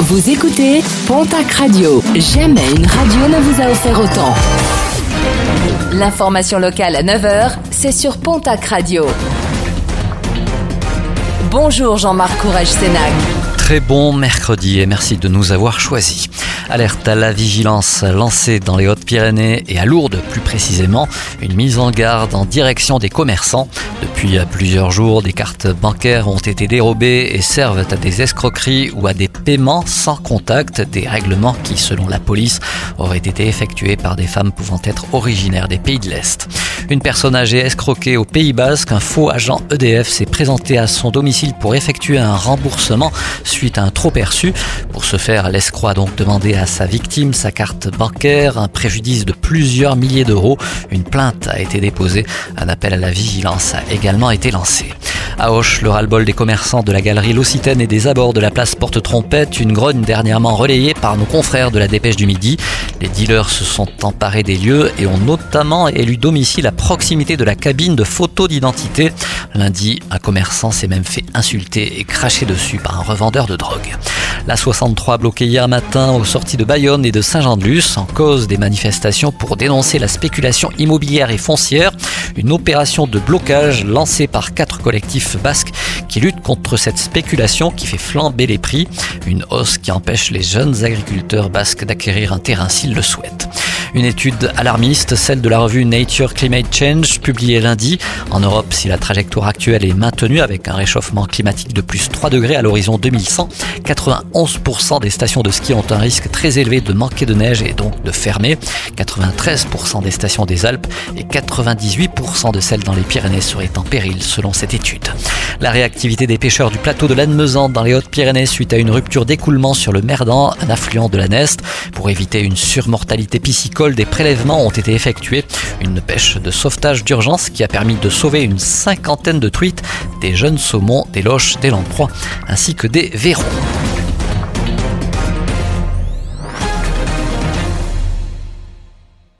Vous écoutez Pontac Radio. Jamais une radio ne vous a offert autant. L'information locale à 9h, c'est sur Pontac Radio. Bonjour Jean-Marc Courage Sénac. Très bon mercredi et merci de nous avoir choisis. Alerte à la vigilance lancée dans les Hautes-Pyrénées et à Lourdes plus précisément, une mise en garde en direction des commerçants. Depuis plusieurs jours, des cartes bancaires ont été dérobées et servent à des escroqueries ou à des paiements sans contact, des règlements qui, selon la police, auraient été effectués par des femmes pouvant être originaires des pays de l'Est. Une personne âgée escroquée au Pays Basque, un faux agent EDF s'est présenté à son domicile pour effectuer un remboursement suite à un trop perçu. Pour ce faire, l'escroc a donc demandé à sa victime sa carte bancaire, un préjudice de plusieurs milliers d'euros. Une plainte a été déposée, un appel à la vigilance a également été lancé. À Auch, le ras-le-bol des commerçants de la galerie L'Occitane et des abords de la place Porte-Trompette, une grogne dernièrement relayée par nos confrères de la Dépêche du Midi. Les dealers se sont emparés des lieux et ont notamment élu domicile à proximité de la cabine de photo d'identité. Lundi, un commerçant s'est même fait insulter et cracher dessus par un revendeur de drogue. La 63 bloquée hier matin aux sorties de Bayonne et de Saint-Jean-de-Luz en cause des manifestations pour dénoncer la spéculation immobilière et foncière. Une opération de blocage lancée par quatre collectifs basques qui luttent contre cette spéculation qui fait flamber les prix. Une hausse qui empêche les jeunes agriculteurs basques d'acquérir un terrain s'ils le souhaitent. Une étude alarmiste, celle de la revue Nature Climate Change, publiée lundi. En Europe, si la trajectoire actuelle est maintenue avec un réchauffement climatique de plus 3 degrés à l'horizon 2100, 91% des stations de ski ont un risque très élevé de manquer de neige et donc de fermer. 93% des stations des Alpes et 98% de celles dans les Pyrénées seraient en péril selon cette étude. La réactivité des pêcheurs du plateau de l'Anne-Meusante dans les Hautes-Pyrénées suite à une rupture d'écoulement sur le Merdan, un affluent de la Neste. Pour éviter une surmortalité piscicole, des prélèvements ont été effectués. Une pêche de sauvetage d'urgence qui a permis de sauver une cinquantaine de truites, des jeunes saumons, des loches, des lamproies ainsi que des verrons.